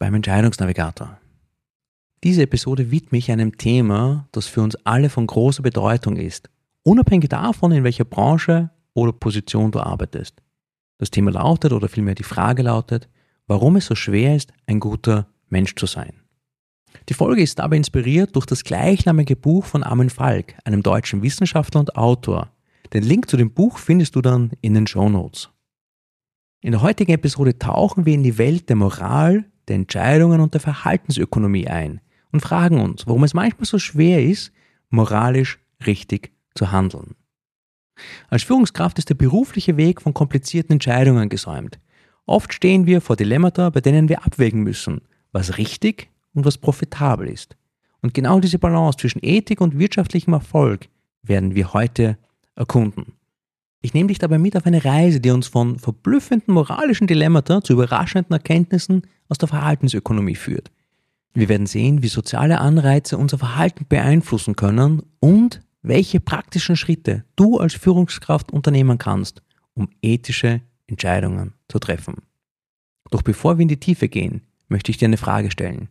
beim Entscheidungsnavigator. Diese Episode widme ich einem Thema, das für uns alle von großer Bedeutung ist, unabhängig davon, in welcher Branche oder Position du arbeitest. Das Thema lautet oder vielmehr die Frage lautet, warum es so schwer ist, ein guter Mensch zu sein. Die Folge ist dabei inspiriert durch das gleichnamige Buch von Armin Falk, einem deutschen Wissenschaftler und Autor. Den Link zu dem Buch findest du dann in den Show Notes. In der heutigen Episode tauchen wir in die Welt der Moral, der Entscheidungen und der Verhaltensökonomie ein und fragen uns, warum es manchmal so schwer ist, moralisch richtig zu handeln. Als Führungskraft ist der berufliche Weg von komplizierten Entscheidungen gesäumt. Oft stehen wir vor Dilemmata, bei denen wir abwägen müssen, was richtig und was profitabel ist. Und genau diese Balance zwischen Ethik und wirtschaftlichem Erfolg werden wir heute erkunden. Ich nehme dich dabei mit auf eine Reise, die uns von verblüffenden moralischen Dilemmata zu überraschenden Erkenntnissen aus der Verhaltensökonomie führt. Wir werden sehen, wie soziale Anreize unser Verhalten beeinflussen können und welche praktischen Schritte du als Führungskraft unternehmen kannst, um ethische Entscheidungen zu treffen. Doch bevor wir in die Tiefe gehen, möchte ich dir eine Frage stellen.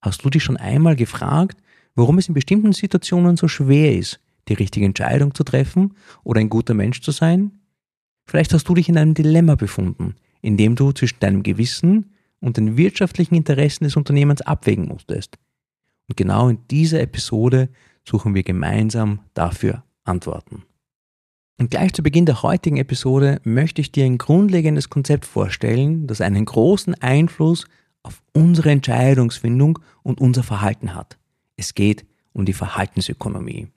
Hast du dich schon einmal gefragt, warum es in bestimmten Situationen so schwer ist, die richtige Entscheidung zu treffen oder ein guter Mensch zu sein? Vielleicht hast du dich in einem Dilemma befunden, in dem du zwischen deinem Gewissen und den wirtschaftlichen Interessen des Unternehmens abwägen musstest. Und genau in dieser Episode suchen wir gemeinsam dafür Antworten. Und gleich zu Beginn der heutigen Episode möchte ich dir ein grundlegendes Konzept vorstellen, das einen großen Einfluss auf unsere Entscheidungsfindung und unser Verhalten hat. Es geht um die Verhaltensökonomie.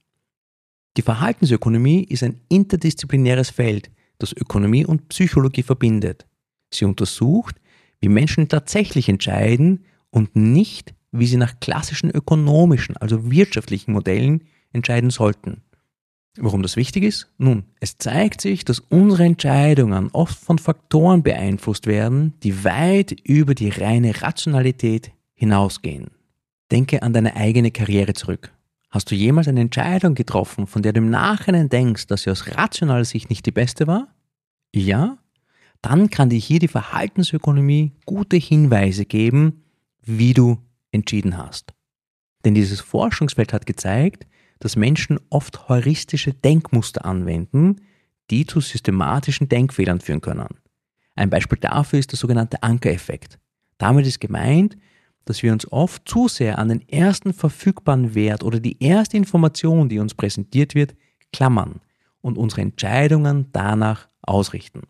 Die Verhaltensökonomie ist ein interdisziplinäres Feld, das Ökonomie und Psychologie verbindet. Sie untersucht, wie Menschen tatsächlich entscheiden und nicht, wie sie nach klassischen ökonomischen, also wirtschaftlichen Modellen entscheiden sollten. Warum das wichtig ist? Nun, es zeigt sich, dass unsere Entscheidungen oft von Faktoren beeinflusst werden, die weit über die reine Rationalität hinausgehen. Denke an deine eigene Karriere zurück. Hast du jemals eine Entscheidung getroffen, von der du im Nachhinein denkst, dass sie aus rationaler Sicht nicht die beste war? Ja? Dann kann dir hier die Verhaltensökonomie gute Hinweise geben, wie du entschieden hast. Denn dieses Forschungsfeld hat gezeigt, dass Menschen oft heuristische Denkmuster anwenden, die zu systematischen Denkfehlern führen können. Ein Beispiel dafür ist der sogenannte Ankereffekt. Damit ist gemeint, dass wir uns oft zu sehr an den ersten verfügbaren Wert oder die erste Information, die uns präsentiert wird, klammern und unsere Entscheidungen danach ausrichten.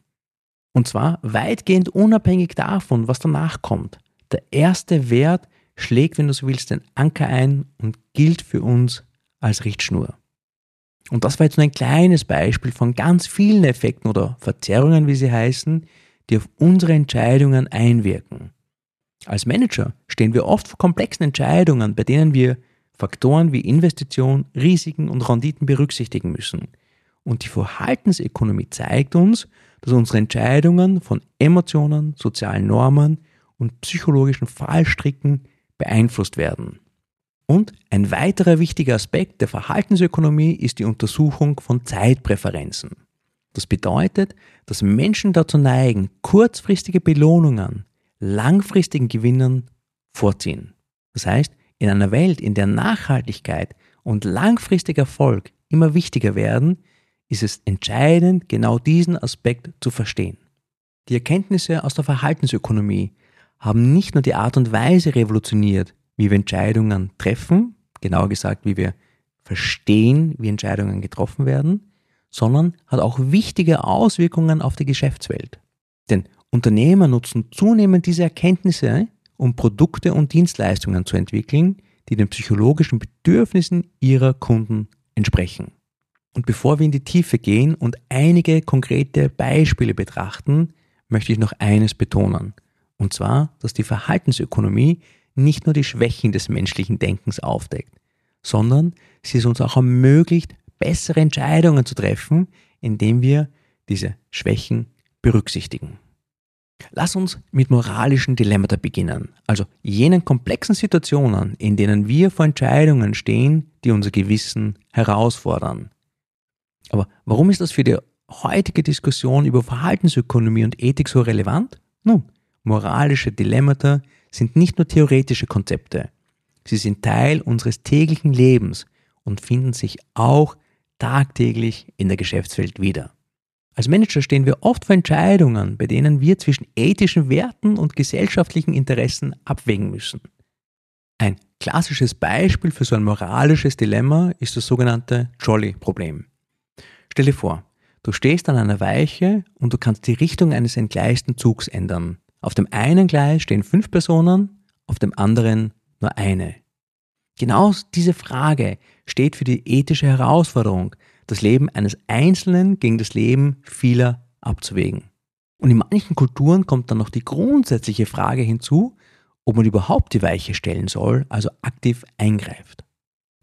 Und zwar weitgehend unabhängig davon, was danach kommt. Der erste Wert schlägt, wenn du so willst, den Anker ein und gilt für uns als Richtschnur. Und das war jetzt nur ein kleines Beispiel von ganz vielen Effekten oder Verzerrungen, wie sie heißen, die auf unsere Entscheidungen einwirken. Als Manager stehen wir oft vor komplexen Entscheidungen, bei denen wir Faktoren wie Investition, Risiken und Renditen berücksichtigen müssen. Und die Verhaltensökonomie zeigt uns, dass unsere Entscheidungen von Emotionen, sozialen Normen und psychologischen Fallstricken beeinflusst werden. Und ein weiterer wichtiger Aspekt der Verhaltensökonomie ist die Untersuchung von Zeitpräferenzen. Das bedeutet, dass Menschen dazu neigen, kurzfristige Belohnungen langfristigen Gewinnen vorziehen. Das heißt, in einer Welt, in der Nachhaltigkeit und langfristiger Erfolg immer wichtiger werden, ist es entscheidend, genau diesen Aspekt zu verstehen. Die Erkenntnisse aus der Verhaltensökonomie haben nicht nur die Art und Weise revolutioniert, wie wir Entscheidungen treffen, genauer gesagt, wie wir verstehen, wie Entscheidungen getroffen werden, sondern hat auch wichtige Auswirkungen auf die Geschäftswelt. Denn Unternehmer nutzen zunehmend diese Erkenntnisse, um Produkte und Dienstleistungen zu entwickeln, die den psychologischen Bedürfnissen ihrer Kunden entsprechen. Und bevor wir in die Tiefe gehen und einige konkrete Beispiele betrachten, möchte ich noch eines betonen. Und zwar, dass die Verhaltensökonomie nicht nur die Schwächen des menschlichen Denkens aufdeckt, sondern sie es uns auch ermöglicht, bessere Entscheidungen zu treffen, indem wir diese Schwächen berücksichtigen. Lass uns mit moralischen Dilemmata beginnen, also jenen komplexen Situationen, in denen wir vor Entscheidungen stehen, die unser Gewissen herausfordern. Aber warum ist das für die heutige Diskussion über Verhaltensökonomie und Ethik so relevant? Nun, moralische Dilemmata sind nicht nur theoretische Konzepte, sie sind Teil unseres täglichen Lebens und finden sich auch tagtäglich in der Geschäftswelt wieder. Als Manager stehen wir oft vor Entscheidungen, bei denen wir zwischen ethischen Werten und gesellschaftlichen Interessen abwägen müssen. Ein klassisches Beispiel für so ein moralisches Dilemma ist das sogenannte Trolley-Problem. Stell dir vor, du stehst an einer Weiche und du kannst die Richtung eines entgleisten Zugs ändern. Auf dem einen Gleis stehen fünf Personen, auf dem anderen nur eine. Genau diese Frage steht für die ethische Herausforderung, das Leben eines Einzelnen gegen das Leben vieler abzuwägen. Und in manchen Kulturen kommt dann noch die grundsätzliche Frage hinzu, ob man überhaupt die Weiche stellen soll, also aktiv eingreift.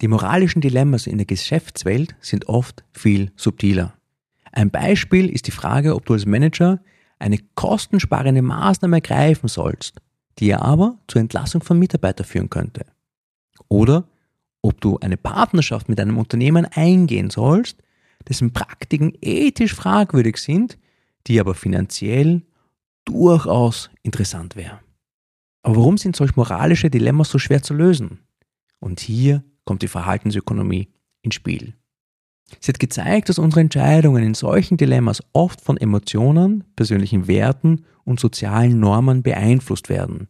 Die moralischen Dilemmas in der Geschäftswelt sind oft viel subtiler. Ein Beispiel ist die Frage, ob du als Manager eine kostensparende Maßnahme ergreifen sollst, die aber zur Entlassung von Mitarbeitern führen könnte. Oder ob du eine Partnerschaft mit einem Unternehmen eingehen sollst, dessen Praktiken ethisch fragwürdig sind, die aber finanziell durchaus interessant wäre. Aber warum sind solch moralische Dilemmas so schwer zu lösen? Und hier kommt die Verhaltensökonomie ins Spiel. Sie hat gezeigt, dass unsere Entscheidungen in solchen Dilemmas oft von Emotionen, persönlichen Werten und sozialen Normen beeinflusst werden.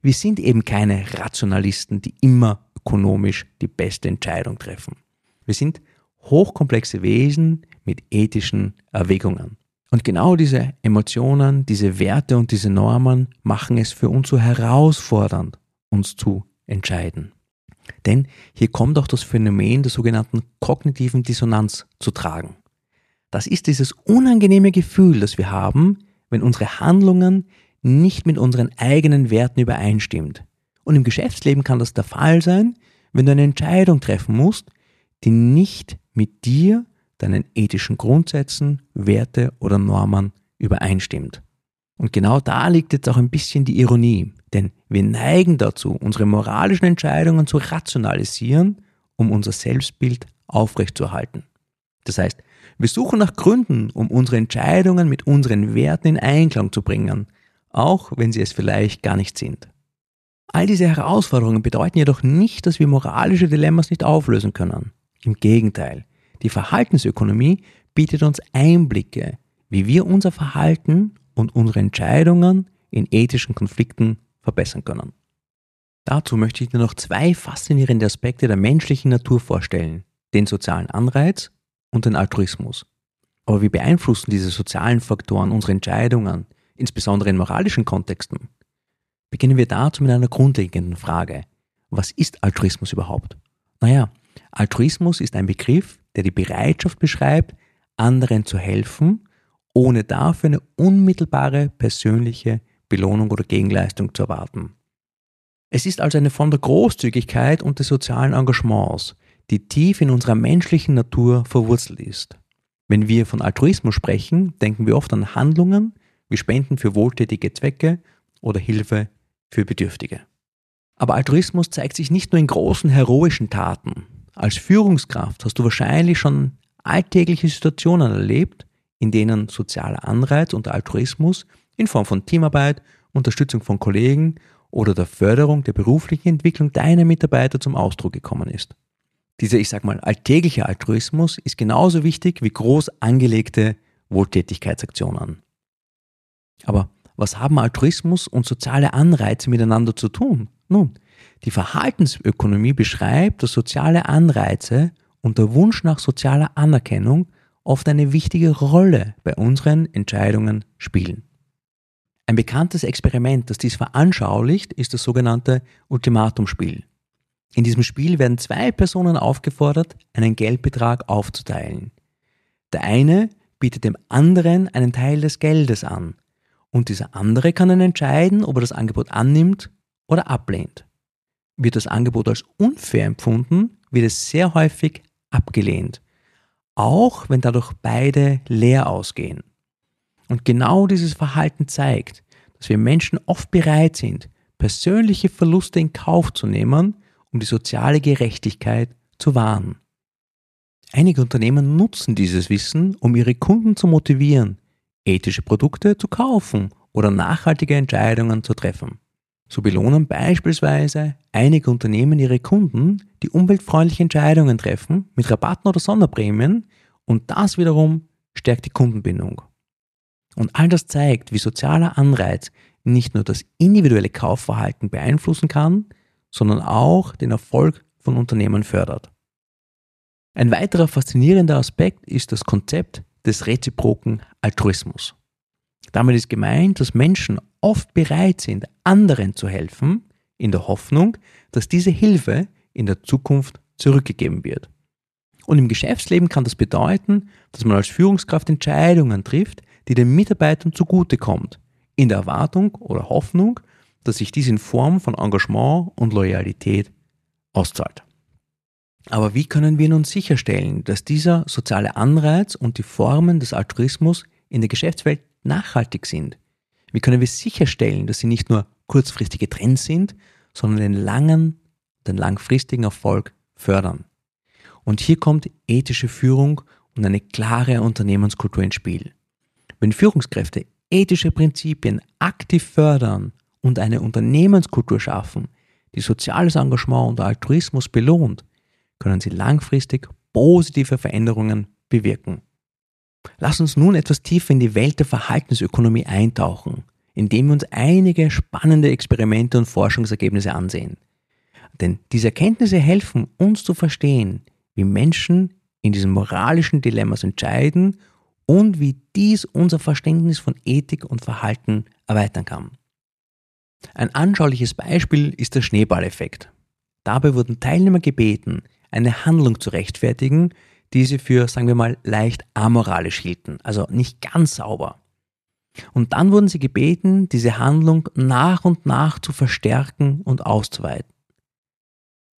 Wir sind eben keine Rationalisten, die immer ökonomisch die beste Entscheidung treffen. Wir sind hochkomplexe Wesen mit ethischen Erwägungen. Und genau diese Emotionen, diese Werte und diese Normen machen es für uns so herausfordernd, uns zu entscheiden. Denn hier kommt auch das Phänomen der sogenannten kognitiven Dissonanz zu tragen. Das ist dieses unangenehme Gefühl, das wir haben, wenn unsere Handlungen nicht mit unseren eigenen Werten übereinstimmt. Und im Geschäftsleben kann das der Fall sein, wenn du eine Entscheidung treffen musst, die nicht mit dir, deinen ethischen Grundsätzen, Werte oder Normen übereinstimmt. Und genau da liegt jetzt auch ein bisschen die Ironie, denn wir neigen dazu, unsere moralischen Entscheidungen zu rationalisieren, um unser Selbstbild aufrechtzuerhalten. Das heißt, wir suchen nach Gründen, um unsere Entscheidungen mit unseren Werten in Einklang zu bringen, auch wenn sie es vielleicht gar nicht sind. All diese Herausforderungen bedeuten jedoch nicht, dass wir moralische Dilemmas nicht auflösen können. Im Gegenteil, die Verhaltensökonomie bietet uns Einblicke, wie wir unser Verhalten und unsere Entscheidungen in ethischen Konflikten verbessern können. Dazu möchte ich dir noch zwei faszinierende Aspekte der menschlichen Natur vorstellen, den sozialen Anreiz und den Altruismus. Aber wie beeinflussen diese sozialen Faktoren unsere Entscheidungen, insbesondere in moralischen Kontexten? Beginnen wir dazu mit einer grundlegenden Frage. Was ist Altruismus überhaupt? Naja, Altruismus ist ein Begriff, der die Bereitschaft beschreibt, anderen zu helfen, ohne dafür eine unmittelbare persönliche Belohnung oder Gegenleistung zu erwarten. Es ist also eine Form der Großzügigkeit und des sozialen Engagements, die tief in unserer menschlichen Natur verwurzelt ist. Wenn wir von Altruismus sprechen, denken wir oft an Handlungen wie Spenden für wohltätige Zwecke oder Hilfe für Bedürftige. Aber Altruismus zeigt sich nicht nur in großen heroischen Taten, als Führungskraft hast du wahrscheinlich schon alltägliche Situationen erlebt, in denen sozialer Anreiz und Altruismus in Form von Teamarbeit, Unterstützung von Kollegen oder der Förderung der beruflichen Entwicklung deiner Mitarbeiter zum Ausdruck gekommen ist. Dieser, ich sag mal, alltägliche Altruismus ist genauso wichtig wie groß angelegte Wohltätigkeitsaktionen. Aber was haben Altruismus und soziale Anreize miteinander zu tun? Nun, die Verhaltensökonomie beschreibt, dass soziale Anreize und der Wunsch nach sozialer Anerkennung oft eine wichtige Rolle bei unseren Entscheidungen spielen. Ein bekanntes Experiment, das dies veranschaulicht, ist das sogenannte Ultimatumspiel. In diesem Spiel werden zwei Personen aufgefordert, einen Geldbetrag aufzuteilen. Der eine bietet dem anderen einen Teil des Geldes an und dieser andere kann dann entscheiden, ob er das Angebot annimmt oder ablehnt. Wird das Angebot als unfair empfunden, wird es sehr häufig abgelehnt, auch wenn dadurch beide leer ausgehen. Und genau dieses Verhalten zeigt, dass wir Menschen oft bereit sind, persönliche Verluste in Kauf zu nehmen, um die soziale Gerechtigkeit zu wahren. Einige Unternehmen nutzen dieses Wissen, um ihre Kunden zu motivieren, ethische Produkte zu kaufen oder nachhaltige Entscheidungen zu treffen. So belohnen beispielsweise einige Unternehmen ihre Kunden, die umweltfreundliche Entscheidungen treffen, mit Rabatten oder Sonderprämien und das wiederum stärkt die Kundenbindung. Und all das zeigt, wie sozialer Anreiz nicht nur das individuelle Kaufverhalten beeinflussen kann, sondern auch den Erfolg von Unternehmen fördert. Ein weiterer faszinierender Aspekt ist das Konzept des reziproken Altruismus. Damit ist gemeint, dass Menschen oft bereit sind, anderen zu helfen, in der Hoffnung, dass diese Hilfe in der Zukunft zurückgegeben wird. Und im Geschäftsleben kann das bedeuten, dass man als Führungskraft Entscheidungen trifft, die den Mitarbeitern zugutekommt, in der Erwartung oder Hoffnung, dass sich dies in Form von Engagement und Loyalität auszahlt. Aber wie können wir nun sicherstellen, dass dieser soziale Anreiz und die Formen des Altruismus in der Geschäftswelt nachhaltig sind? Wie können wir sicherstellen, dass sie nicht nur kurzfristige Trends sind, sondern den langen, den langfristigen Erfolg fördern? Und hier kommt ethische Führung und eine klare Unternehmenskultur ins Spiel. Wenn Führungskräfte ethische Prinzipien aktiv fördern und eine Unternehmenskultur schaffen, die soziales Engagement und Altruismus belohnt, können sie langfristig positive Veränderungen bewirken. Lass uns nun etwas tiefer in die Welt der Verhaltensökonomie eintauchen, indem wir uns einige spannende Experimente und Forschungsergebnisse ansehen. Denn diese Erkenntnisse helfen uns zu verstehen, wie Menschen in diesen moralischen Dilemmas entscheiden und wie dies unser Verständnis von Ethik und Verhalten erweitern kann. Ein anschauliches Beispiel ist der Schneeballeffekt. Dabei wurden Teilnehmer gebeten, eine Handlung zu rechtfertigen, die sie für, sagen wir mal, leicht amoralisch hielten, also nicht ganz sauber. Und dann wurden sie gebeten, diese Handlung nach und nach zu verstärken und auszuweiten.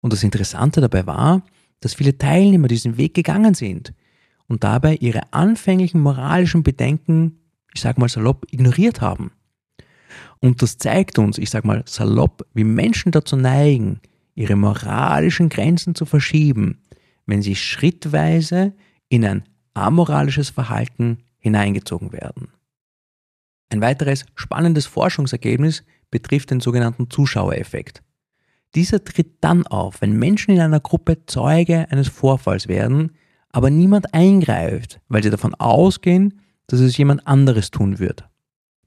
Und das Interessante dabei war, dass viele Teilnehmer diesen Weg gegangen sind und dabei ihre anfänglichen moralischen Bedenken, ich sag mal salopp, ignoriert haben. Und das zeigt uns, ich sag mal salopp, wie Menschen dazu neigen, ihre moralischen Grenzen zu verschieben, wenn sie schrittweise in ein amoralisches Verhalten hineingezogen werden. Ein weiteres spannendes Forschungsergebnis betrifft den sogenannten Zuschauereffekt. Dieser tritt dann auf, wenn Menschen in einer Gruppe Zeuge eines Vorfalls werden, aber niemand eingreift, weil sie davon ausgehen, dass es jemand anderes tun wird.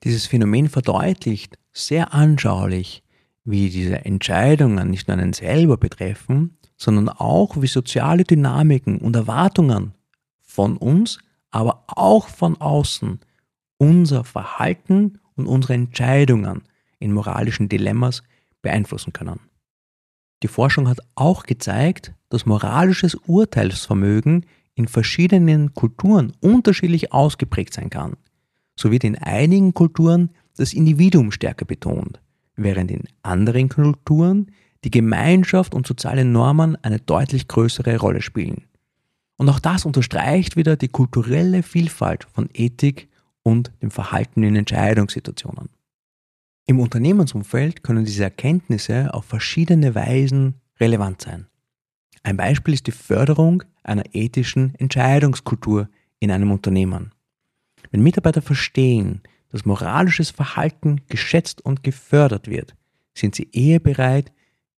Dieses Phänomen verdeutlicht sehr anschaulich, wie diese Entscheidungen nicht nur einen selber betreffen, sondern auch wie soziale Dynamiken und Erwartungen von uns, aber auch von außen unser Verhalten und unsere Entscheidungen in moralischen Dilemmas beeinflussen können. Die Forschung hat auch gezeigt, dass moralisches Urteilsvermögen in verschiedenen Kulturen unterschiedlich ausgeprägt sein kann. So wird in einigen Kulturen das Individuum stärker betont, während in anderen Kulturen die Gemeinschaft und soziale Normen eine deutlich größere Rolle spielen. Und auch das unterstreicht wieder die kulturelle Vielfalt von Ethik und dem Verhalten in Entscheidungssituationen. Im Unternehmensumfeld können diese Erkenntnisse auf verschiedene Weisen relevant sein. Ein Beispiel ist die Förderung einer ethischen Entscheidungskultur in einem Unternehmen. Wenn Mitarbeiter verstehen, dass moralisches Verhalten geschätzt und gefördert wird, sind sie eher bereit,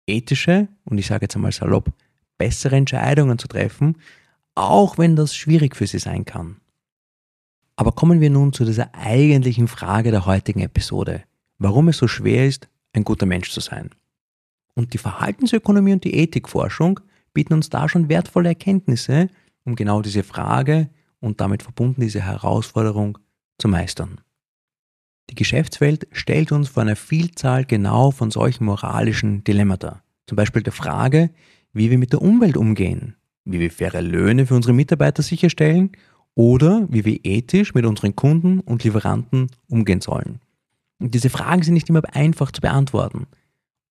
ethische und ich sage jetzt einmal salopp, bessere Entscheidungen zu treffen, auch wenn das schwierig für sie sein kann. Aber kommen wir nun zu dieser eigentlichen Frage der heutigen Episode, warum es so schwer ist, ein guter Mensch zu sein. Und die Verhaltensökonomie und die Ethikforschung bieten uns da schon wertvolle Erkenntnisse, um genau diese Frage und damit verbunden diese Herausforderung zu meistern. Die Geschäftswelt stellt uns vor einer Vielzahl genau von solchen moralischen Dilemmata. Zum Beispiel der Frage, wie wir mit der Umwelt umgehen, wie wir faire Löhne für unsere Mitarbeiter sicherstellen oder wie wir ethisch mit unseren Kunden und Lieferanten umgehen sollen. Und diese Fragen sind nicht immer einfach zu beantworten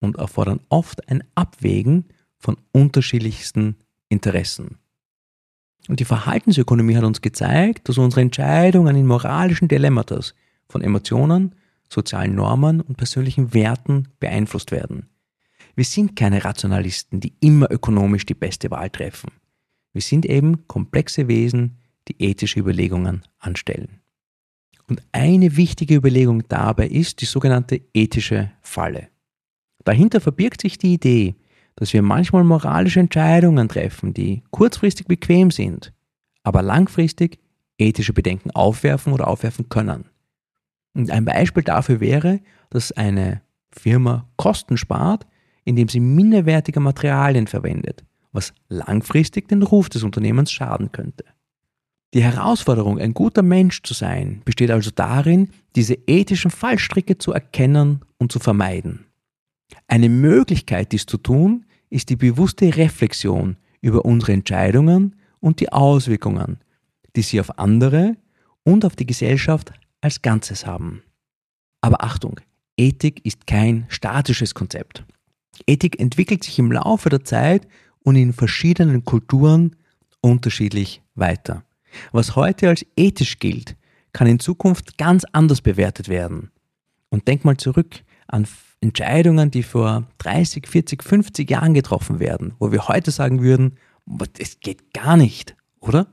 und erfordern oft ein Abwägen von unterschiedlichsten Interessen. Und die Verhaltensökonomie hat uns gezeigt, dass unsere Entscheidungen in moralischen Dilemmata von Emotionen, sozialen Normen und persönlichen Werten beeinflusst werden. Wir sind keine Rationalisten, die immer ökonomisch die beste Wahl treffen. Wir sind eben komplexe Wesen, die ethische Überlegungen anstellen. Und eine wichtige Überlegung dabei ist die sogenannte ethische Falle. Dahinter verbirgt sich die Idee, dass wir manchmal moralische Entscheidungen treffen, die kurzfristig bequem sind, aber langfristig ethische Bedenken aufwerfen oder aufwerfen können. Und ein Beispiel dafür wäre, dass eine Firma Kosten spart, indem sie minderwertige Materialien verwendet, was langfristig den Ruf des Unternehmens schaden könnte. Die Herausforderung, ein guter Mensch zu sein, besteht also darin, diese ethischen Fallstricke zu erkennen und zu vermeiden. Eine Möglichkeit, dies zu tun, ist die bewusste Reflexion über unsere Entscheidungen und die Auswirkungen, die sie auf andere und auf die Gesellschaft als Ganzes haben. Aber Achtung, Ethik ist kein statisches Konzept. Ethik entwickelt sich im Laufe der Zeit und in verschiedenen Kulturen unterschiedlich weiter. Was heute als ethisch gilt, kann in Zukunft ganz anders bewertet werden. Und denk mal zurück an Entscheidungen, die vor 30, 40, 50 Jahren getroffen werden, wo wir heute sagen würden, es geht gar nicht, oder?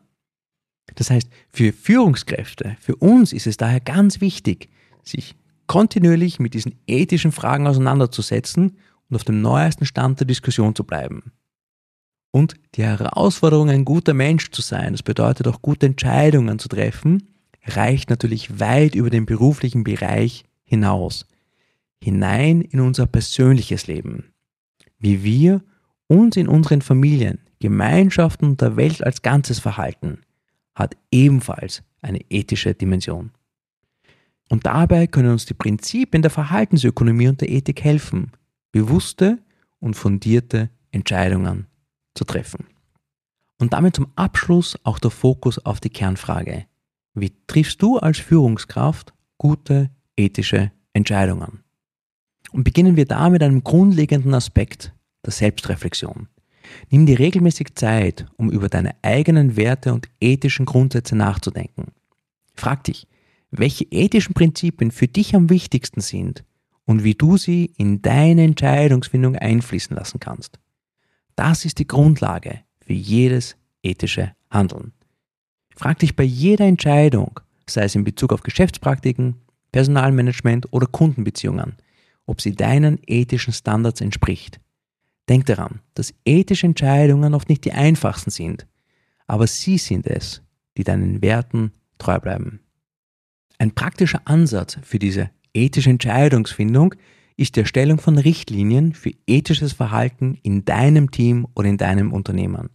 Das heißt, für Führungskräfte, für uns ist es daher ganz wichtig, sich kontinuierlich mit diesen ethischen Fragen auseinanderzusetzen und auf dem neuesten Stand der Diskussion zu bleiben. Und die Herausforderung, ein guter Mensch zu sein, das bedeutet auch gute Entscheidungen zu treffen, reicht natürlich weit über den beruflichen Bereich hinaus hinein in unser persönliches Leben. Wie wir uns in unseren Familien, Gemeinschaften und der Welt als Ganzes verhalten, hat ebenfalls eine ethische Dimension. Und dabei können uns die Prinzipien der Verhaltensökonomie und der Ethik helfen, bewusste und fundierte Entscheidungen zu treffen. Und damit zum Abschluss auch der Fokus auf die Kernfrage. Wie triffst du als Führungskraft gute ethische Entscheidungen? Und beginnen wir da mit einem grundlegenden Aspekt der Selbstreflexion. Nimm dir regelmäßig Zeit, um über deine eigenen Werte und ethischen Grundsätze nachzudenken. Frag dich, welche ethischen Prinzipien für dich am wichtigsten sind und wie du sie in deine Entscheidungsfindung einfließen lassen kannst. Das ist die Grundlage für jedes ethische Handeln. Frag dich bei jeder Entscheidung, sei es in Bezug auf Geschäftspraktiken, Personalmanagement oder Kundenbeziehungen, ob sie deinen ethischen Standards entspricht. Denk daran, dass ethische Entscheidungen oft nicht die einfachsten sind, aber sie sind es, die deinen Werten treu bleiben. Ein praktischer Ansatz für diese ethische Entscheidungsfindung ist die Erstellung von Richtlinien für ethisches Verhalten in deinem Team oder in deinem Unternehmen.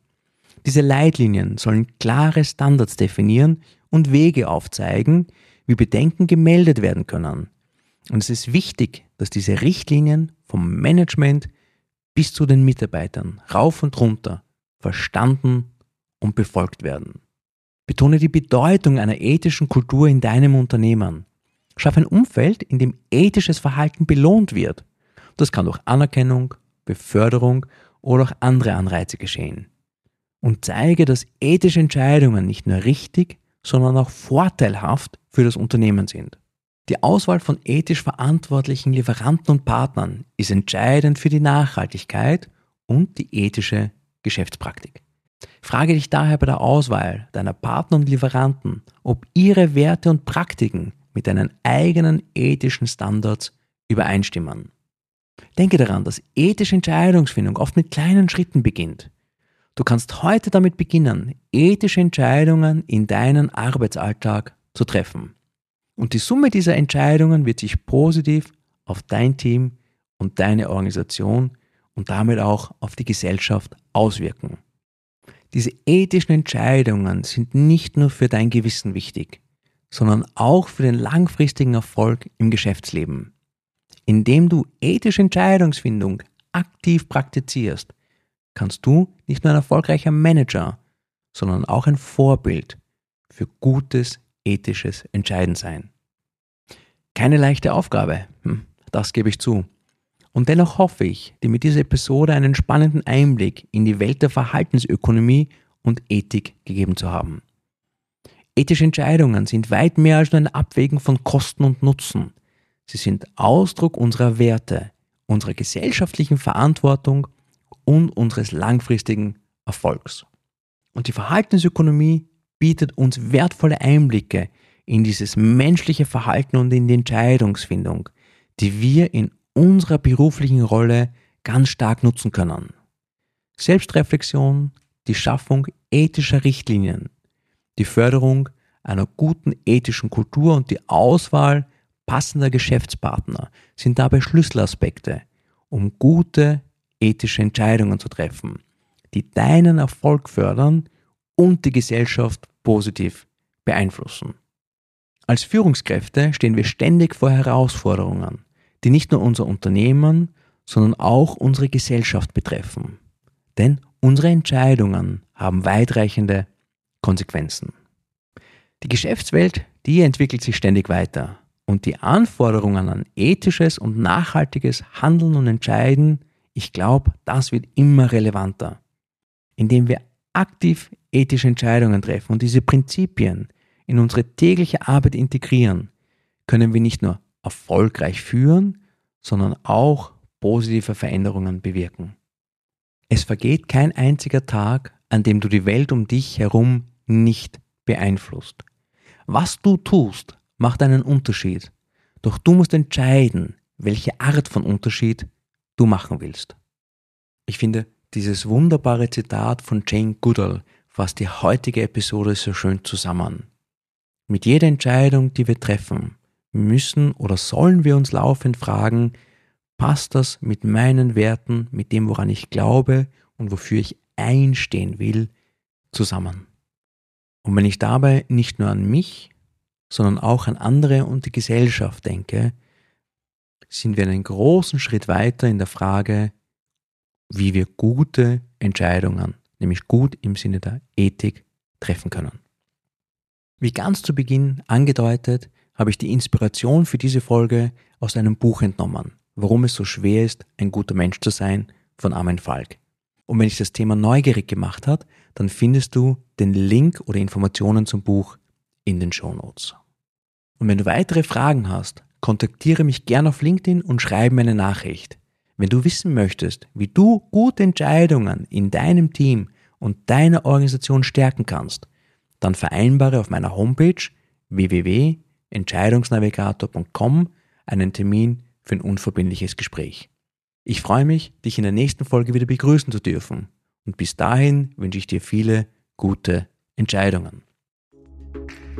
Diese Leitlinien sollen klare Standards definieren und Wege aufzeigen, wie Bedenken gemeldet werden können, und es ist wichtig, dass diese Richtlinien vom Management bis zu den Mitarbeitern rauf und runter verstanden und befolgt werden. Betone die Bedeutung einer ethischen Kultur in deinem Unternehmen. Schaff ein Umfeld, in dem ethisches Verhalten belohnt wird. Das kann durch Anerkennung, Beförderung oder auch andere Anreize geschehen. Und zeige, dass ethische Entscheidungen nicht nur richtig, sondern auch vorteilhaft für das Unternehmen sind. Die Auswahl von ethisch verantwortlichen Lieferanten und Partnern ist entscheidend für die Nachhaltigkeit und die ethische Geschäftspraktik. Frage dich daher bei der Auswahl deiner Partner und Lieferanten, ob ihre Werte und Praktiken mit deinen eigenen ethischen Standards übereinstimmen. Denke daran, dass ethische Entscheidungsfindung oft mit kleinen Schritten beginnt. Du kannst heute damit beginnen, ethische Entscheidungen in deinen Arbeitsalltag zu treffen. Und die Summe dieser Entscheidungen wird sich positiv auf dein Team und deine Organisation und damit auch auf die Gesellschaft auswirken. Diese ethischen Entscheidungen sind nicht nur für dein Gewissen wichtig, sondern auch für den langfristigen Erfolg im Geschäftsleben. Indem du ethische Entscheidungsfindung aktiv praktizierst, kannst du nicht nur ein erfolgreicher Manager, sondern auch ein Vorbild für gutes ethisches Entscheiden sein. Keine leichte Aufgabe, hm, das gebe ich zu. Und dennoch hoffe ich, dir mit dieser Episode einen spannenden Einblick in die Welt der Verhaltensökonomie und Ethik gegeben zu haben. Ethische Entscheidungen sind weit mehr als nur ein Abwägen von Kosten und Nutzen. Sie sind Ausdruck unserer Werte, unserer gesellschaftlichen Verantwortung und unseres langfristigen Erfolgs. Und die Verhaltensökonomie bietet uns wertvolle Einblicke in dieses menschliche Verhalten und in die Entscheidungsfindung, die wir in unserer beruflichen Rolle ganz stark nutzen können. Selbstreflexion, die Schaffung ethischer Richtlinien, die Förderung einer guten ethischen Kultur und die Auswahl passender Geschäftspartner sind dabei Schlüsselaspekte, um gute ethische Entscheidungen zu treffen, die deinen Erfolg fördern und die Gesellschaft positiv beeinflussen. Als Führungskräfte stehen wir ständig vor Herausforderungen, die nicht nur unser Unternehmen, sondern auch unsere Gesellschaft betreffen. Denn unsere Entscheidungen haben weitreichende Konsequenzen. Die Geschäftswelt, die entwickelt sich ständig weiter und die Anforderungen an ethisches und nachhaltiges Handeln und Entscheiden, ich glaube, das wird immer relevanter. Indem wir aktiv ethische Entscheidungen treffen und diese Prinzipien in unsere tägliche Arbeit integrieren, können wir nicht nur erfolgreich führen, sondern auch positive Veränderungen bewirken. Es vergeht kein einziger Tag, an dem du die Welt um dich herum nicht beeinflusst. Was du tust, macht einen Unterschied, doch du musst entscheiden, welche Art von Unterschied du machen willst. Ich finde, dieses wunderbare Zitat von Jane Goodall fasst die heutige Episode so schön zusammen. Mit jeder Entscheidung, die wir treffen, müssen oder sollen wir uns laufend fragen, passt das mit meinen Werten, mit dem, woran ich glaube und wofür ich einstehen will, zusammen. Und wenn ich dabei nicht nur an mich, sondern auch an andere und die Gesellschaft denke, sind wir einen großen Schritt weiter in der Frage, wie wir gute Entscheidungen, nämlich gut im Sinne der Ethik, treffen können. Wie ganz zu Beginn angedeutet, habe ich die Inspiration für diese Folge aus einem Buch entnommen, warum es so schwer ist, ein guter Mensch zu sein, von Armin Falk. Und wenn dich das Thema neugierig gemacht hat, dann findest du den Link oder Informationen zum Buch in den Show Notes. Und wenn du weitere Fragen hast, kontaktiere mich gerne auf LinkedIn und schreibe mir eine Nachricht. Wenn du wissen möchtest, wie du gute Entscheidungen in deinem Team und deiner Organisation stärken kannst, dann vereinbare auf meiner Homepage www.entscheidungsnavigator.com einen Termin für ein unverbindliches Gespräch. Ich freue mich, dich in der nächsten Folge wieder begrüßen zu dürfen und bis dahin wünsche ich dir viele gute Entscheidungen.